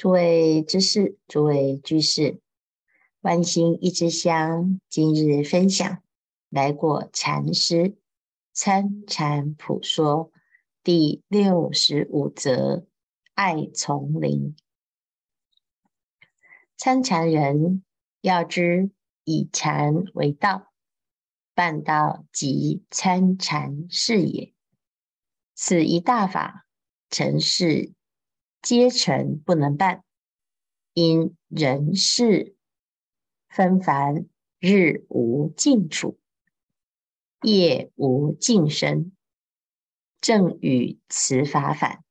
诸位知识，诸位居士，万心一支香，今日分享来过禅师参禅普说第六十五则：爱丛林。参禅人要知以禅为道，办道即参禅是也。此一大法，尘世。皆成不能办，因人事纷繁，日无尽处，夜无尽身，正与此法反。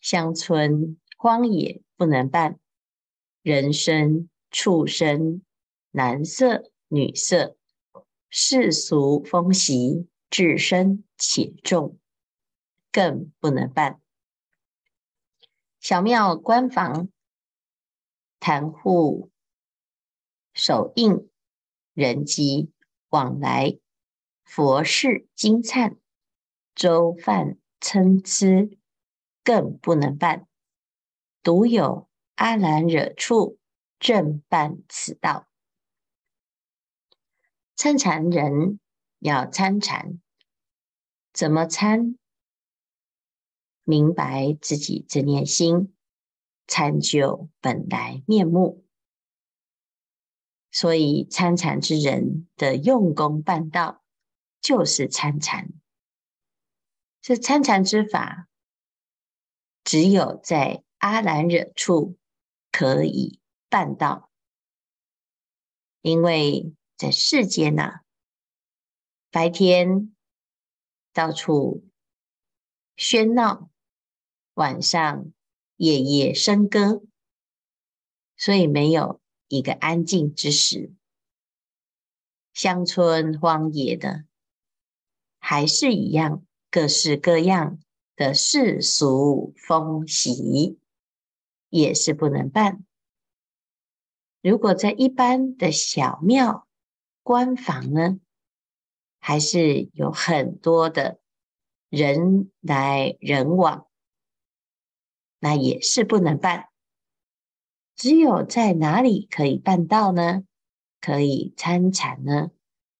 乡村荒野不能办，人生畜生男色女色，世俗风习至深且重，更不能办。小庙关房，坛户手印，人迹往来，佛事经忏，粥饭参差，更不能办。独有阿兰惹处，正办此道。参禅人要参禅，怎么参？明白自己这念心，参究本来面目。所以参禅之人的用功办道，就是参禅。这参禅之法，只有在阿兰若处可以办到，因为在世间呐、啊，白天到处喧闹。晚上夜夜笙歌，所以没有一个安静之时。乡村荒野的，还是一样各式各样的世俗风习，也是不能办。如果在一般的小庙官房呢，还是有很多的人来人往。那也是不能办，只有在哪里可以办到呢？可以参禅呢？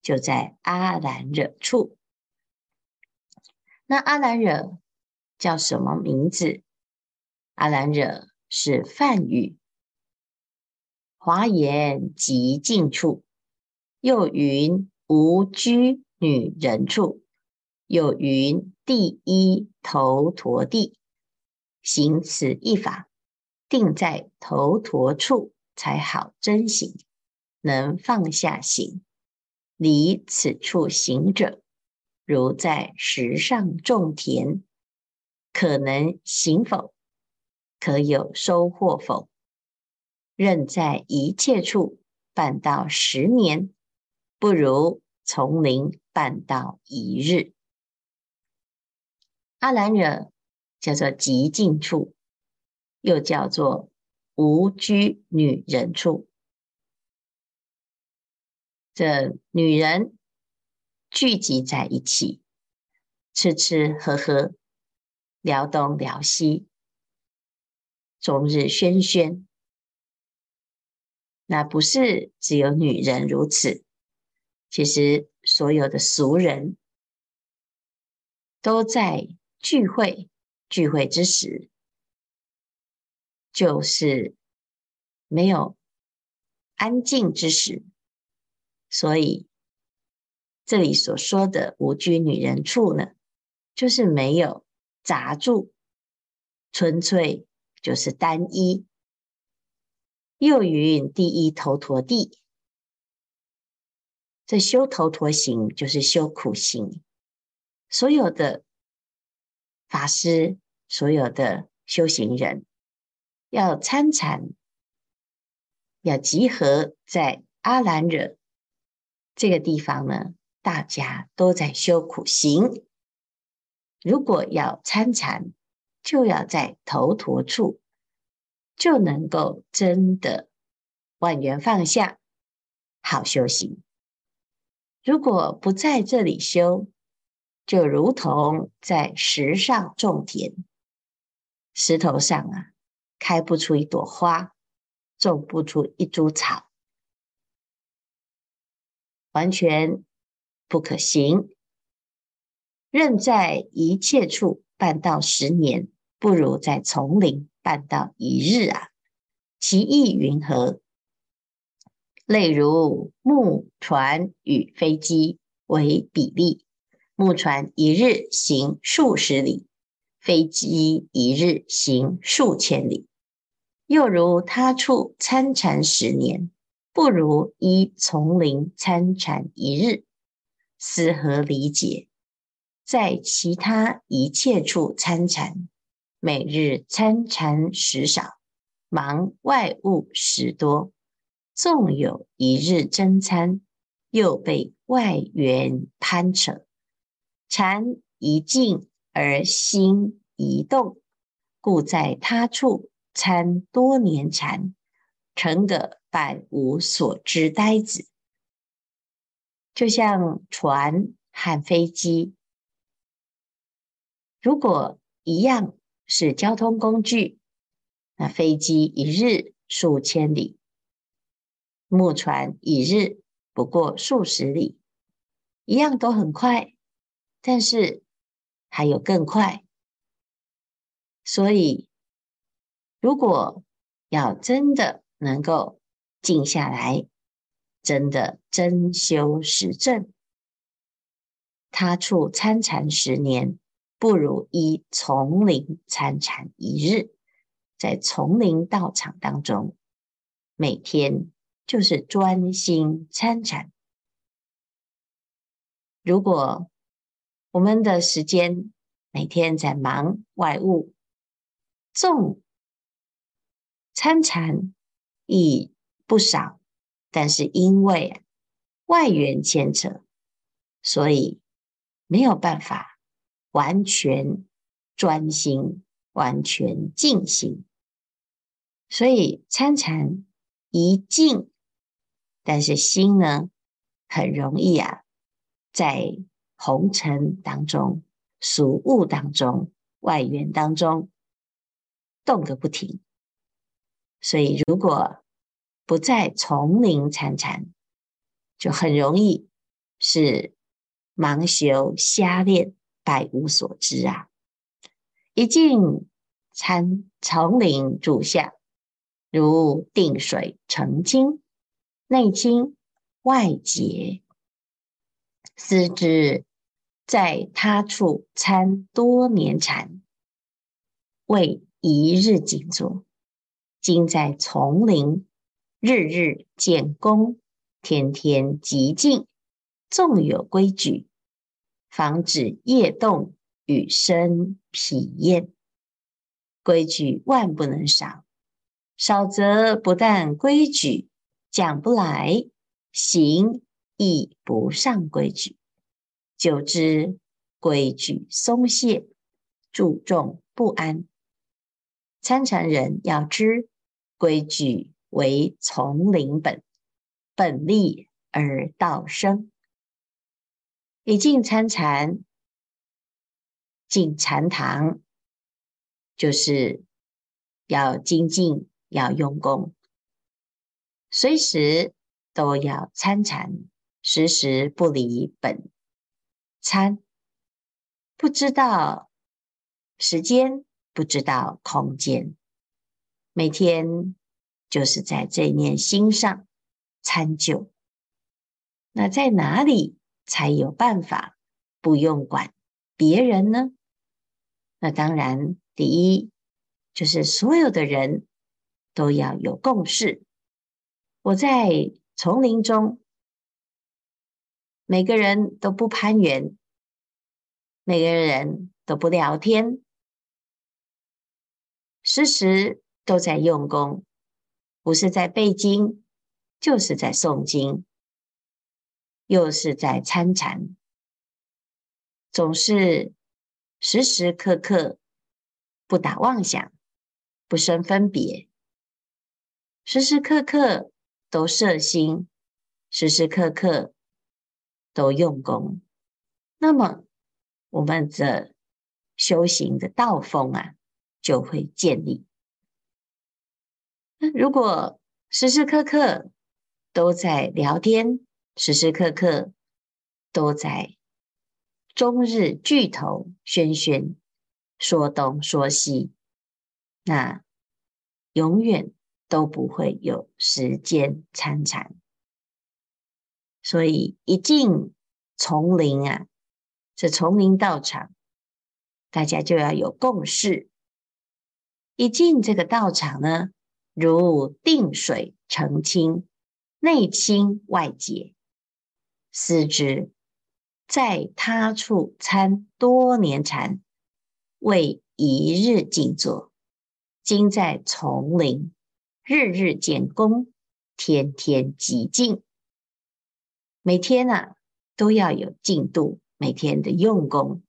就在阿兰若处。那阿兰若叫什么名字？阿兰若是梵语，华严极静处，又云无居女人处，又云第一头陀地。行此一法，定在头陀处才好真行，能放下行，离此处行者，如在石上种田，可能行否？可有收获否？任在一切处办到十年，不如丛林办到一日。阿兰若。叫做极静处，又叫做无居女人处。这女人聚集在一起，吃吃喝喝，聊东聊西，终日喧喧。那不是只有女人如此，其实所有的俗人都在聚会。聚会之时，就是没有安静之时，所以这里所说的无居女人处呢，就是没有杂住，纯粹就是单一。又云第一头陀地，这修头陀行就是修苦行，所有的法师。所有的修行人要参禅，要集合在阿兰若这个地方呢，大家都在修苦行。如果要参禅，就要在头陀处，就能够真的万缘放下，好修行。如果不在这里修，就如同在石上种田。石头上啊，开不出一朵花，种不出一株草，完全不可行。任在一切处办到十年，不如在丛林办到一日啊！其意云何？类如木船与飞机为比例，木船一日行数十里，飞机一日行数千里。又如他处参禅十年，不如依丛林参禅一日，思何理解？在其他一切处参禅，每日参禅时少，忙外务时多。纵有一日真参，又被外缘攀扯，禅一静而心一动，故在他处参多年禅，成个百无所知呆子。就像船和飞机，如果一样是交通工具，那飞机一日数千里。木船一日不过数十里，一样都很快，但是还有更快。所以，如果要真的能够静下来，真的真修实证，他处参禅十年，不如依丛林参禅一日，在丛林道场当中，每天。就是专心参禅。如果我们的时间每天在忙外务，纵参禅亦不少，但是因为外缘牵扯，所以没有办法完全专心、完全静心。所以参禅一静。但是心呢，很容易啊，在红尘当中、俗务当中、外缘当中动个不停。所以，如果不在丛林参禅，就很容易是盲修瞎练，百无所知啊！一进参丛林住下，如定水成金。内清外洁，思之在他处参多年禅，为一日静坐；今在丛林，日日见功，天天极静，纵有规矩，防止夜动与生疲厌。规矩万不能少，少则不但规矩。讲不来，行亦不上规矩，久之规矩松懈，注重不安。参禅人要知规矩为丛林本，本立而道生。一进参禅，进禅堂，就是要精进，要用功。随时都要参禅，时时不离本参。不知道时间，不知道空间，每天就是在这念心上参究。那在哪里才有办法不用管别人呢？那当然，第一就是所有的人都要有共识。我在丛林中，每个人都不攀缘，每个人都不聊天，时时都在用功，不是在背经，就是在诵经，又是在参禅，总是时时刻刻不打妄想，不生分别，时时刻刻。都摄心，时时刻刻都用功，那么我们的修行的道风啊就会建立。那如果时时刻刻都在聊天，时时刻刻都在终日聚头喧喧，说东说西，那永远都不会有时间参禅。所以一进丛林啊，这丛林道场，大家就要有共识。一进这个道场呢，如定水澄清，内清外洁。思之，在他处参多年禅，为一日静坐；今在丛林，日日见功，天天极静。每天啊，都要有进度，每天的用功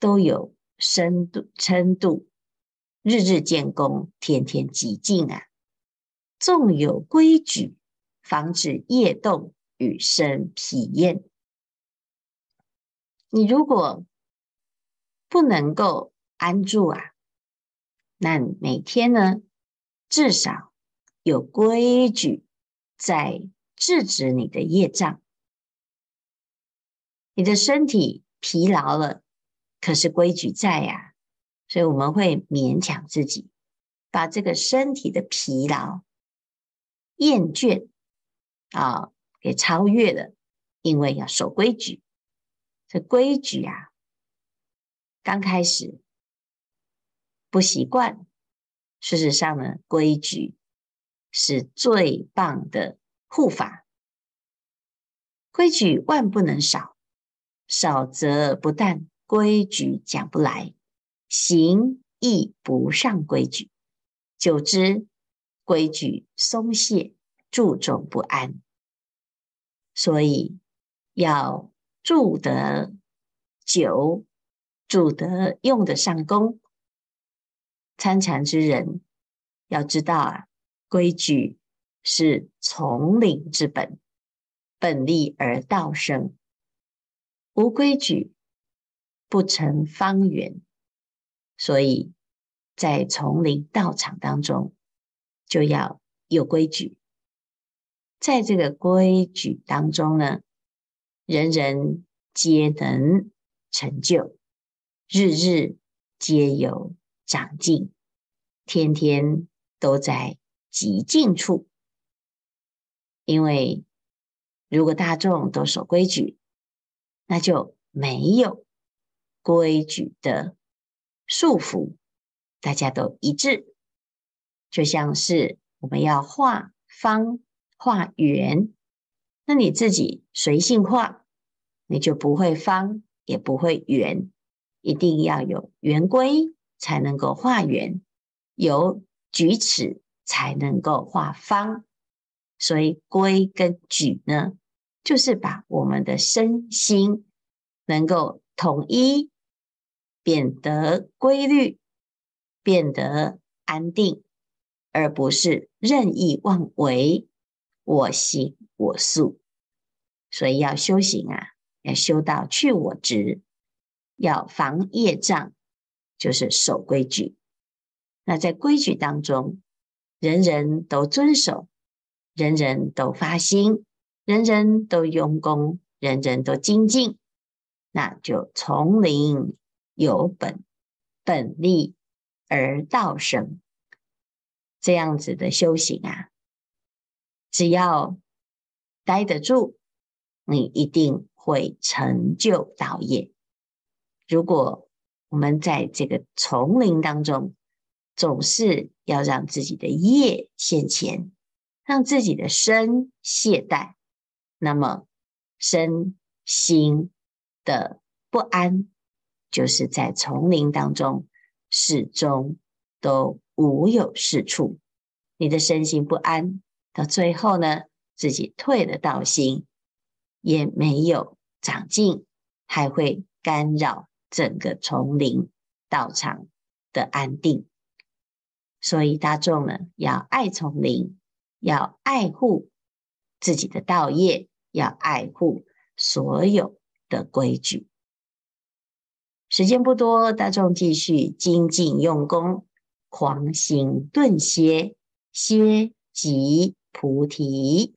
都有深度、深度，日日见功，天天极进啊。纵有规矩，防止业动与生疲厌。你如果不能够安住啊，那每天呢，至少有规矩在。制止你的业障，你的身体疲劳了，可是规矩在呀，所以我们会勉强自己，把这个身体的疲劳、厌倦啊给超越了，因为要守规矩。这规矩啊，刚开始不习惯，事实上呢，规矩是最棒的。护法规矩万不能少，少则不但规矩讲不来，行亦不上规矩，久之规矩松懈，注重不安。所以要住得久，住得用得上功。参禅之人要知道啊，规矩。是丛林之本，本立而道生。无规矩，不成方圆。所以在丛林道场当中，就要有规矩。在这个规矩当中呢，人人皆能成就，日日皆有长进，天天都在极静处。因为如果大众都守规矩，那就没有规矩的束缚，大家都一致。就像是我们要画方画圆，那你自己随性画，你就不会方也不会圆，一定要有圆规才能够画圆，有矩尺才能够画方。所以规跟矩呢，就是把我们的身心能够统一，变得规律，变得安定，而不是任意妄为，我行我素。所以要修行啊，要修到去我执，要防业障，就是守规矩。那在规矩当中，人人都遵守。人人都发心，人人都用功，人人都精进，那就丛林有本，本立而道生。这样子的修行啊，只要待得住，你一定会成就道业。如果我们在这个丛林当中，总是要让自己的业现前。让自己的身懈怠，那么身心的不安，就是在丛林当中始终都无有是处。你的身心不安，到最后呢，自己退了道心，也没有长进，还会干扰整个丛林道场的安定。所以大众呢，要爱丛林。要爱护自己的道业，要爱护所有的规矩。时间不多，大众继续精进用功，狂行顿歇，歇即菩提。